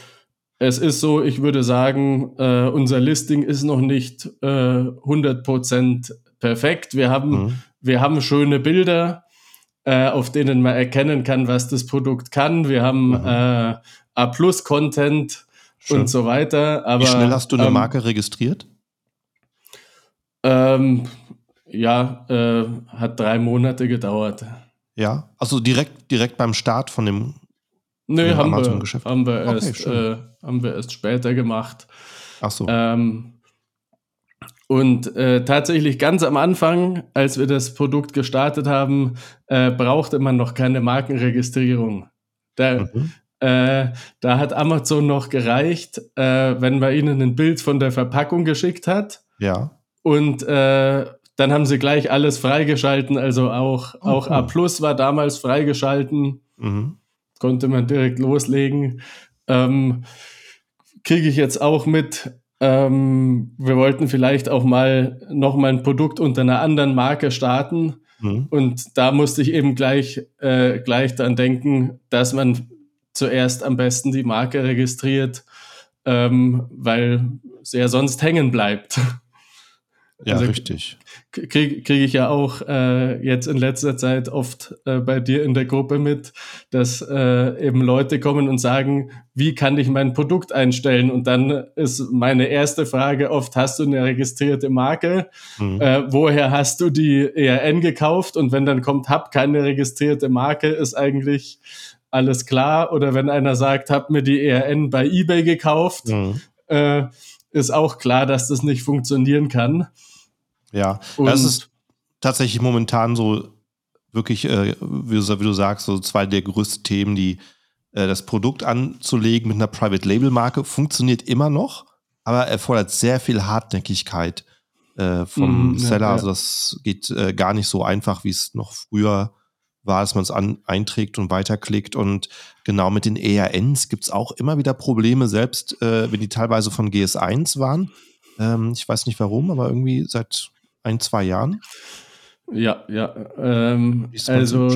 es ist so, ich würde sagen, äh, unser Listing ist noch nicht äh, 100% perfekt. Wir haben, mhm. wir haben schöne Bilder, äh, auf denen man erkennen kann, was das Produkt kann. Wir haben mhm. äh, A-Plus-Content und so weiter. Aber, Wie schnell hast du eine ähm, Marke registriert? Ähm, ja, äh, hat drei Monate gedauert. Ja, also direkt, direkt beim Start von dem, Nö, haben, wir, haben, wir erst, okay, äh, haben wir erst später gemacht. Ach so. Ähm, und äh, tatsächlich ganz am Anfang, als wir das Produkt gestartet haben, äh, brauchte man noch keine Markenregistrierung. Da, mhm. Äh, da hat Amazon noch gereicht, äh, wenn man ihnen ein Bild von der Verpackung geschickt hat. Ja. Und äh, dann haben sie gleich alles freigeschalten. Also auch, okay. auch A Plus war damals freigeschalten. Mhm. Konnte man direkt loslegen. Ähm, Kriege ich jetzt auch mit, ähm, wir wollten vielleicht auch mal noch mal ein Produkt unter einer anderen Marke starten. Mhm. Und da musste ich eben gleich, äh, gleich dann denken, dass man zuerst am besten die Marke registriert, ähm, weil sie ja sonst hängen bleibt. Ja, also, richtig. Kriege krieg ich ja auch äh, jetzt in letzter Zeit oft äh, bei dir in der Gruppe mit, dass äh, eben Leute kommen und sagen, wie kann ich mein Produkt einstellen? Und dann ist meine erste Frage oft, hast du eine registrierte Marke? Mhm. Äh, woher hast du die ERN gekauft? Und wenn dann kommt, hab keine registrierte Marke, ist eigentlich alles klar. Oder wenn einer sagt, hab mir die ERN bei eBay gekauft, mhm. äh, ist auch klar, dass das nicht funktionieren kann. Ja, und das ist tatsächlich momentan so wirklich, äh, wie, du, wie, du, sagst, so zwei der größten Themen, die äh, das Produkt anzulegen mit einer Private Label Marke funktioniert immer noch, aber erfordert sehr viel Hartnäckigkeit äh, vom mm, Seller. Ja, ja. Also das geht äh, gar nicht so einfach, wie es noch früher war, dass man es einträgt und weiterklickt. Und genau mit den ERNs gibt es auch immer wieder Probleme, selbst äh, wenn die teilweise von GS1 waren. Ähm, ich weiß nicht warum, aber irgendwie seit ein, zwei Jahren. Ja, ja. Ähm, also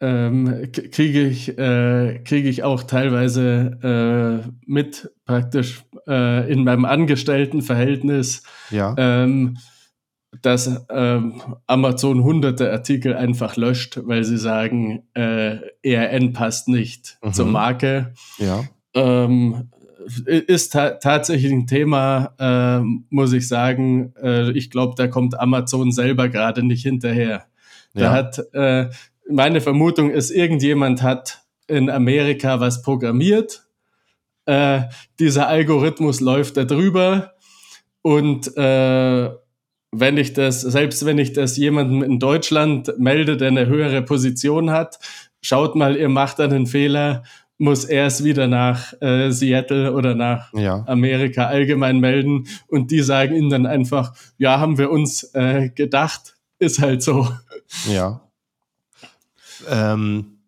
ähm, kriege ich, äh, kriege ich auch teilweise äh, mit praktisch äh, in meinem Angestelltenverhältnis. Ja. Ähm, dass ähm, Amazon hunderte Artikel einfach löscht, weil sie sagen, äh, ERN passt nicht mhm. zur Marke. Ja. Ähm, ist ta tatsächlich ein Thema, äh, muss ich sagen. Äh, ich glaube, da kommt Amazon selber gerade nicht hinterher. Da ja. hat äh, meine Vermutung ist, irgendjemand hat in Amerika was programmiert. Äh, dieser Algorithmus läuft da drüber und äh, wenn ich das, selbst wenn ich das jemandem in Deutschland melde, der eine höhere Position hat, schaut mal, ihr macht einen Fehler, muss er es wieder nach äh, Seattle oder nach ja. Amerika allgemein melden und die sagen ihnen dann einfach, ja, haben wir uns äh, gedacht, ist halt so. Ja. Ähm,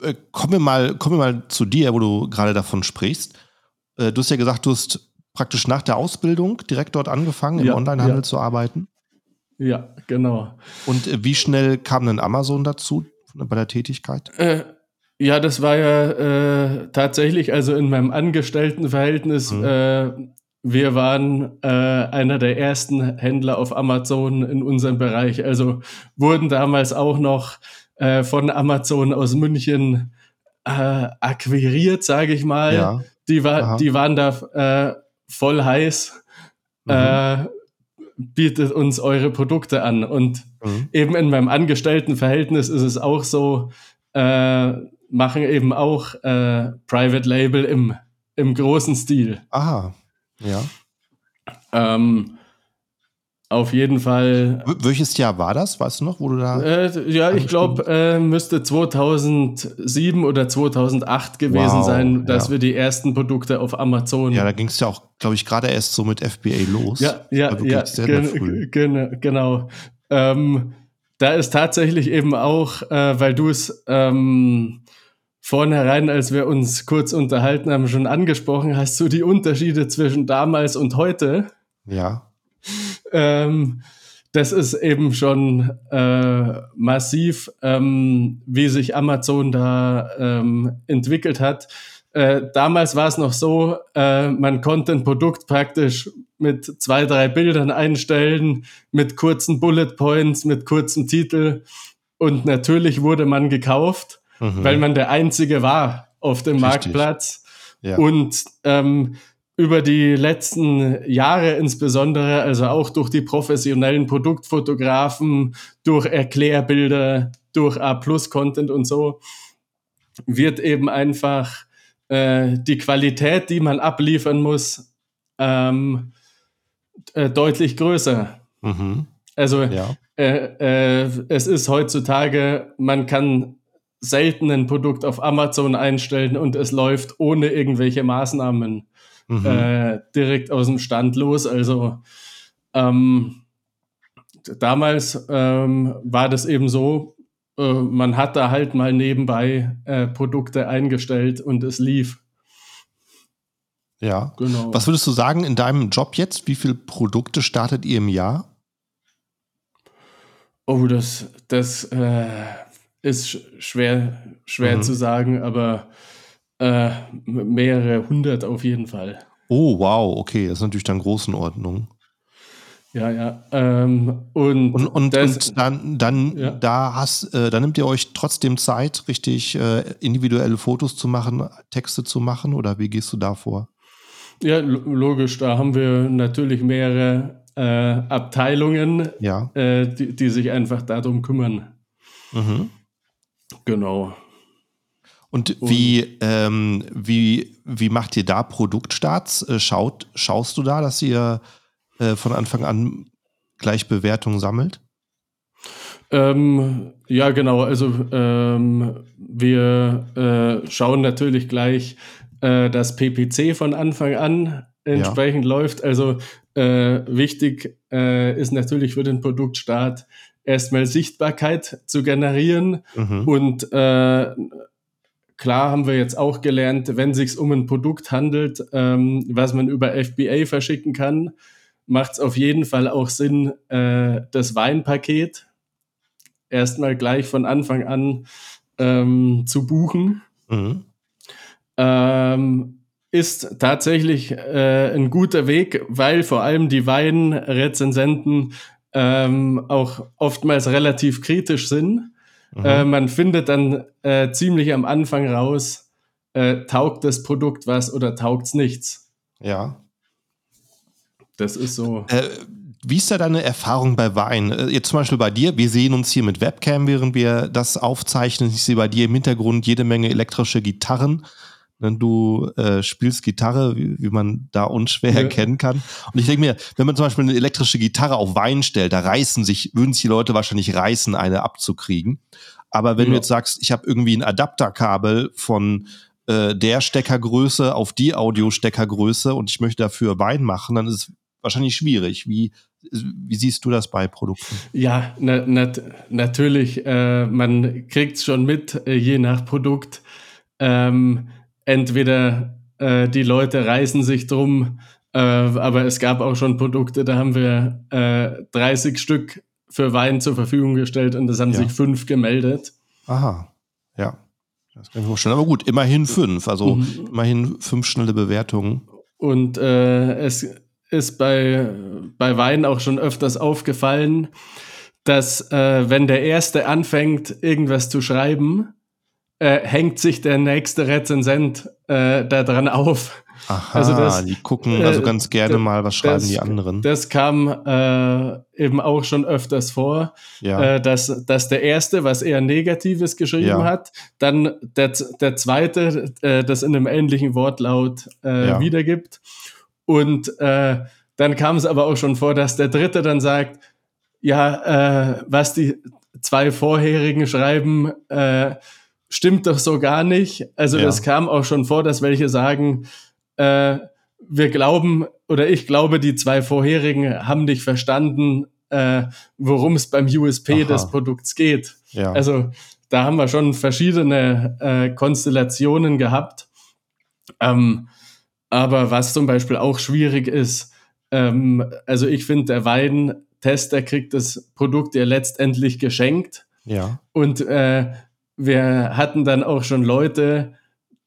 äh, kommen, wir mal, kommen wir mal zu dir, wo du gerade davon sprichst. Äh, du hast ja gesagt, du hast praktisch nach der Ausbildung direkt dort angefangen, im ja, Onlinehandel ja. zu arbeiten? Ja, genau. Und äh, wie schnell kam denn Amazon dazu bei der Tätigkeit? Äh, ja, das war ja äh, tatsächlich, also in meinem Angestelltenverhältnis, mhm. äh, wir waren äh, einer der ersten Händler auf Amazon in unserem Bereich. Also wurden damals auch noch äh, von Amazon aus München akquiriert, sage ich mal. Ja. Die, war, die waren da voll heiß, mhm. äh, bietet uns eure Produkte an. Und mhm. eben in meinem Angestelltenverhältnis ist es auch so, äh, machen eben auch äh, Private Label im, im großen Stil. Aha, ja. Ähm, auf jeden Fall. Welches Jahr war das? Weißt du noch, wo du da? Äh, ja, ich glaube, äh, müsste 2007 oder 2008 gewesen wow, sein, dass ja. wir die ersten Produkte auf Amazon. Ja, da ging es ja auch, glaube ich, gerade erst so mit FBA los. Ja, ja, ja, gen gen genau. Ähm, da ist tatsächlich eben auch, äh, weil du es ähm, vornherein, als wir uns kurz unterhalten haben, schon angesprochen. Hast du die Unterschiede zwischen damals und heute? Ja. Ähm, das ist eben schon äh, massiv, ähm, wie sich Amazon da ähm, entwickelt hat. Äh, damals war es noch so, äh, man konnte ein Produkt praktisch mit zwei, drei Bildern einstellen, mit kurzen Bullet Points, mit kurzem Titel. Und natürlich wurde man gekauft, mhm. weil man der Einzige war auf dem Richtig. Marktplatz. Ja. Und ähm, über die letzten Jahre insbesondere, also auch durch die professionellen Produktfotografen, durch Erklärbilder, durch A-Plus-Content und so, wird eben einfach äh, die Qualität, die man abliefern muss, ähm, äh, deutlich größer. Mhm. Also ja. äh, äh es ist heutzutage, man kann selten ein Produkt auf Amazon einstellen und es läuft ohne irgendwelche Maßnahmen mhm. äh, direkt aus dem Stand los. Also ähm, damals ähm, war das eben so, äh, man hat da halt mal nebenbei äh, Produkte eingestellt und es lief. Ja, genau. Was würdest du sagen in deinem Job jetzt? Wie viele Produkte startet ihr im Jahr? Oh, das, das äh, ist schwer, schwer mhm. zu sagen, aber äh, mehrere hundert auf jeden Fall. Oh, wow, okay, das ist natürlich dann Größenordnung. Ja, ja. Ähm, und, und, und, das, und, dann, dann ja. da hast, äh, da nimmt ihr euch trotzdem Zeit, richtig äh, individuelle Fotos zu machen, Texte zu machen, oder wie gehst du da vor? Ja, logisch, da haben wir natürlich mehrere äh, Abteilungen, ja. Äh, die, die, sich einfach darum kümmern. Mhm. Genau. Und wie, ähm, wie, wie macht ihr da Produktstarts? Äh, schaut, schaust du da, dass ihr äh, von Anfang an gleich Bewertungen sammelt? Ähm, ja, genau. Also ähm, wir äh, schauen natürlich gleich, äh, dass PPC von Anfang an entsprechend ja. läuft. Also äh, wichtig äh, ist natürlich für den Produktstart erstmal Sichtbarkeit zu generieren mhm. und äh, Klar haben wir jetzt auch gelernt, wenn es sich um ein Produkt handelt, ähm, was man über FBA verschicken kann, macht es auf jeden Fall auch Sinn, äh, das Weinpaket erstmal gleich von Anfang an ähm, zu buchen. Mhm. Ähm, ist tatsächlich äh, ein guter Weg, weil vor allem die Weinrezensenten ähm, auch oftmals relativ kritisch sind Mhm. Äh, man findet dann äh, ziemlich am Anfang raus, äh, taugt das Produkt was oder taugt es nichts. Ja. Das ist so. Äh, wie ist da deine Erfahrung bei Wein? Äh, jetzt zum Beispiel bei dir, wir sehen uns hier mit Webcam, während wir das aufzeichnen. Ich sehe bei dir im Hintergrund jede Menge elektrische Gitarren. Du äh, spielst Gitarre, wie, wie, man da unschwer ja. erkennen kann. Und ich denke mir, wenn man zum Beispiel eine elektrische Gitarre auf Wein stellt, da reißen sich, würden sich die Leute wahrscheinlich reißen, eine abzukriegen. Aber wenn ja. du jetzt sagst, ich habe irgendwie ein Adapterkabel von äh, der Steckergröße auf die Audio-Steckergröße und ich möchte dafür Wein machen, dann ist es wahrscheinlich schwierig. Wie, wie siehst du das bei Produkten? Ja, na, na, natürlich. Äh, man kriegt es schon mit, äh, je nach Produkt. Ähm, entweder äh, die Leute reißen sich drum, äh, aber es gab auch schon Produkte, da haben wir äh, 30 Stück für Wein zur Verfügung gestellt und es haben ja. sich fünf gemeldet. Aha, ja. Das kann ich mir vorstellen. Aber gut, immerhin fünf, also mhm. immerhin fünf schnelle Bewertungen. Und äh, es ist bei, bei Wein auch schon öfters aufgefallen, dass äh, wenn der Erste anfängt, irgendwas zu schreiben, äh, hängt sich der nächste Rezensent äh, da dran auf. Aha, also das, die gucken also äh, ganz gerne mal, was schreiben das, die anderen. Das kam äh, eben auch schon öfters vor, ja. äh, dass, dass der Erste was eher Negatives geschrieben ja. hat, dann der, der Zweite äh, das in einem ähnlichen Wortlaut äh, ja. wiedergibt. Und äh, dann kam es aber auch schon vor, dass der Dritte dann sagt, ja, äh, was die zwei vorherigen schreiben, äh, stimmt doch so gar nicht. Also ja. das kam auch schon vor, dass welche sagen, äh, wir glauben oder ich glaube, die zwei vorherigen haben nicht verstanden, äh, worum es beim USP Aha. des Produkts geht. Ja. Also da haben wir schon verschiedene äh, Konstellationen gehabt. Ähm, aber was zum Beispiel auch schwierig ist, ähm, also ich finde, der Weintester kriegt das Produkt ja letztendlich geschenkt. Ja. Und äh, wir hatten dann auch schon Leute,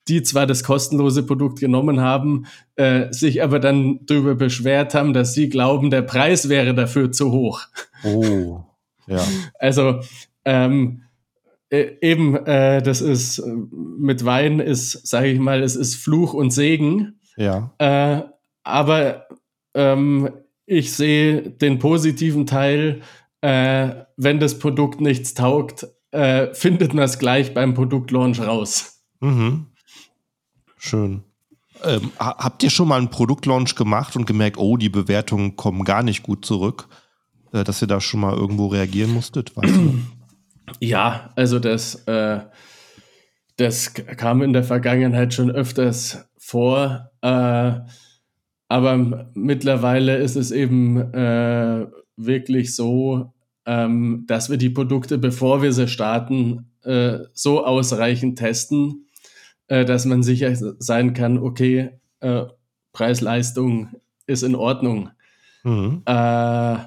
die zwar das kostenlose Produkt genommen haben, äh, sich aber dann darüber beschwert haben, dass sie glauben, der Preis wäre dafür zu hoch. Oh, ja. Also ähm, äh, eben, äh, das ist mit Wein ist, sage ich mal, es ist Fluch und Segen. Ja. Äh, aber ähm, ich sehe den positiven Teil, äh, wenn das Produkt nichts taugt, äh, findet man es gleich beim Produktlaunch raus. Mhm. Schön. Ähm, habt ihr schon mal einen Produktlaunch gemacht und gemerkt, oh, die Bewertungen kommen gar nicht gut zurück, äh, dass ihr da schon mal irgendwo reagieren musstet? Weißt du? Ja, also das, äh, das kam in der Vergangenheit schon öfters vor. Äh, aber mittlerweile ist es eben äh, wirklich so, ähm, dass wir die Produkte, bevor wir sie starten, äh, so ausreichend testen, äh, dass man sicher sein kann, okay, äh, Preis-Leistung ist in Ordnung. Mhm. Äh,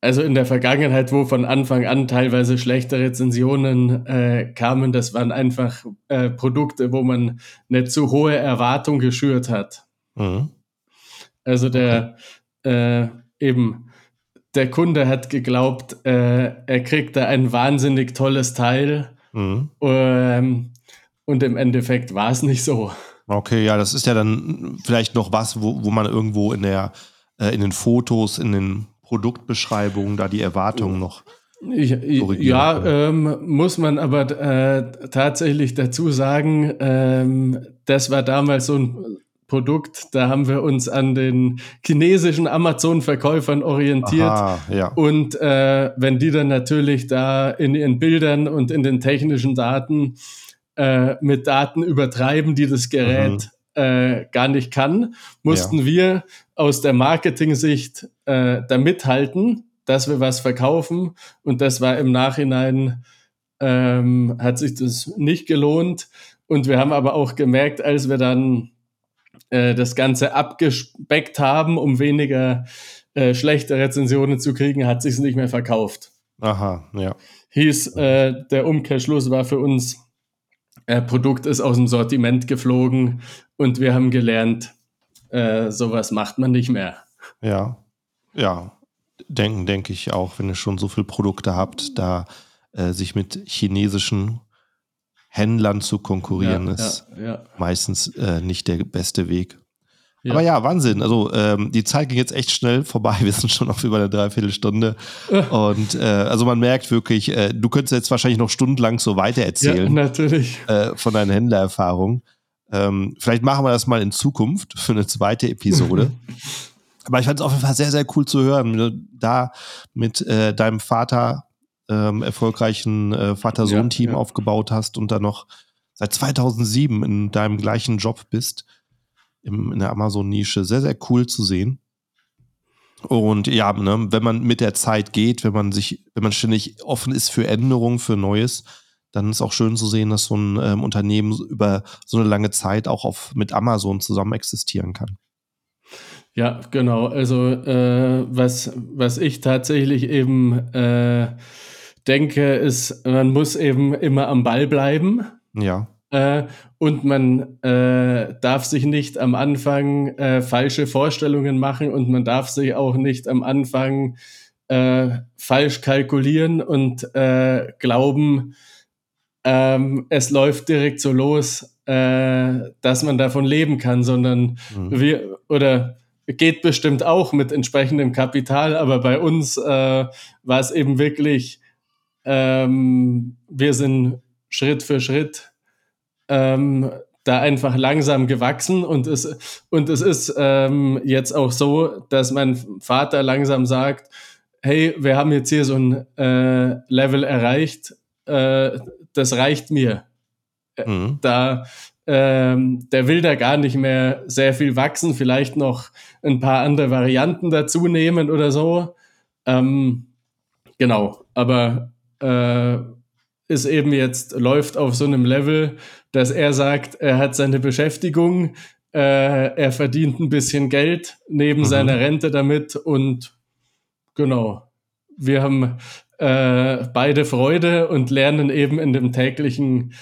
also in der Vergangenheit, wo von Anfang an teilweise schlechte Rezensionen äh, kamen, das waren einfach äh, Produkte, wo man eine zu hohe Erwartung geschürt hat. Mhm. Also der äh, eben der Kunde hat geglaubt, äh, er kriegt da ein wahnsinnig tolles Teil. Mhm. Ähm, und im Endeffekt war es nicht so. Okay, ja, das ist ja dann vielleicht noch was, wo, wo man irgendwo in der, äh, in den Fotos, in den Produktbeschreibungen da die Erwartungen noch. Ja, ähm, muss man aber äh, tatsächlich dazu sagen, ähm, das war damals so ein Produkt, da haben wir uns an den chinesischen Amazon-Verkäufern orientiert. Aha, ja. Und äh, wenn die dann natürlich da in ihren Bildern und in den technischen Daten äh, mit Daten übertreiben, die das Gerät mhm. äh, gar nicht kann, mussten ja. wir aus der Marketing-Sicht äh, da mithalten, dass wir was verkaufen. Und das war im Nachhinein, ähm, hat sich das nicht gelohnt. Und wir haben aber auch gemerkt, als wir dann äh, das Ganze abgespeckt haben, um weniger äh, schlechte Rezensionen zu kriegen, hat sich es nicht mehr verkauft. Aha, ja. Hieß, äh, der Umkehrschluss war für uns, äh, Produkt ist aus dem Sortiment geflogen und wir haben gelernt, äh, sowas macht man nicht mehr. Ja, ja. Denken, denke ich auch, wenn ihr schon so viele Produkte habt, da sich mit chinesischen Händlern zu konkurrieren, ja, ist ja, meistens äh, nicht der beste Weg. Aber ja, Wahnsinn. Also ähm, die Zeit ging jetzt echt schnell vorbei. Wir sind schon auf über eine Dreiviertelstunde. Und äh, also man merkt wirklich, äh, du könntest jetzt wahrscheinlich noch stundenlang so weiter erzählen. Ja, natürlich. Äh, von deinen Händlererfahrungen. Ähm, vielleicht machen wir das mal in Zukunft für eine zweite Episode. Aber ich fand es auf jeden Fall sehr, sehr cool zu hören, da mit äh, deinem Vater ähm, erfolgreichen äh, Vater-Sohn-Team ja, ja. aufgebaut hast und dann noch seit 2007 in deinem gleichen Job bist, im, in der Amazon-Nische. Sehr, sehr cool zu sehen. Und ja, ne, wenn man mit der Zeit geht, wenn man sich, wenn man ständig offen ist für Änderungen, für Neues, dann ist auch schön zu sehen, dass so ein ähm, Unternehmen über so eine lange Zeit auch auf, mit Amazon zusammen existieren kann. Ja, genau. Also äh, was, was ich tatsächlich eben äh, denke, ist, man muss eben immer am Ball bleiben. Ja. Äh, und man äh, darf sich nicht am Anfang äh, falsche Vorstellungen machen und man darf sich auch nicht am Anfang äh, falsch kalkulieren und äh, glauben, ähm, es läuft direkt so los, äh, dass man davon leben kann, sondern mhm. wir oder geht bestimmt auch mit entsprechendem Kapital, aber bei uns war es eben wirklich ähm, wir sind Schritt für Schritt ähm, da einfach langsam gewachsen und es, und es ist ähm, jetzt auch so, dass mein Vater langsam sagt, hey, wir haben jetzt hier so ein äh, Level erreicht, äh, das reicht mir. Äh, mhm. Da, ähm, der will da gar nicht mehr sehr viel wachsen, vielleicht noch ein paar andere Varianten dazu nehmen oder so. Ähm, genau, aber äh, ist eben jetzt, läuft auf so einem Level, dass er sagt, er hat seine Beschäftigung, äh, er verdient ein bisschen Geld neben mhm. seiner Rente damit und genau, wir haben äh, beide Freude und lernen eben in dem täglichen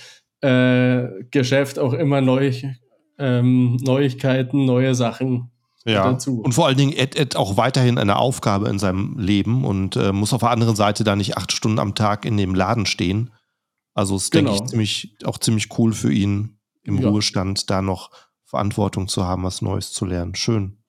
äh, Geschäft auch immer neu, ähm, Neuigkeiten, neue Sachen ja. dazu. Und vor allen Dingen Ed, Ed auch weiterhin eine Aufgabe in seinem Leben und äh, muss auf der anderen Seite da nicht acht Stunden am Tag in dem Laden stehen. Also ist, genau. denke ich, ziemlich, auch ziemlich cool für ihn im ja. Ruhestand da noch Verantwortung zu haben, was Neues zu lernen. Schön.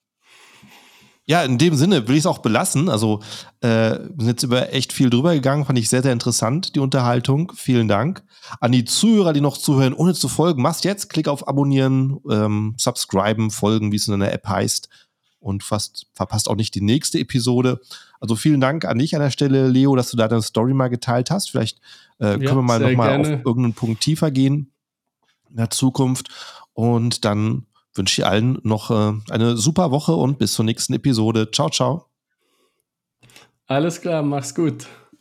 Ja, in dem Sinne will ich es auch belassen. Also äh, sind jetzt über echt viel drüber gegangen, fand ich sehr, sehr interessant, die Unterhaltung. Vielen Dank. An die Zuhörer, die noch zuhören, ohne zu folgen, machst jetzt, klick auf Abonnieren, ähm, subscriben, folgen, wie es in der App heißt. Und fast verpasst auch nicht die nächste Episode. Also vielen Dank an dich an der Stelle, Leo, dass du da deine Story mal geteilt hast. Vielleicht äh, ja, können wir mal nochmal auf irgendeinen Punkt tiefer gehen in der Zukunft. Und dann wünsche ich allen noch äh, eine super Woche und bis zur nächsten Episode. Ciao, ciao. Alles klar, mach's gut.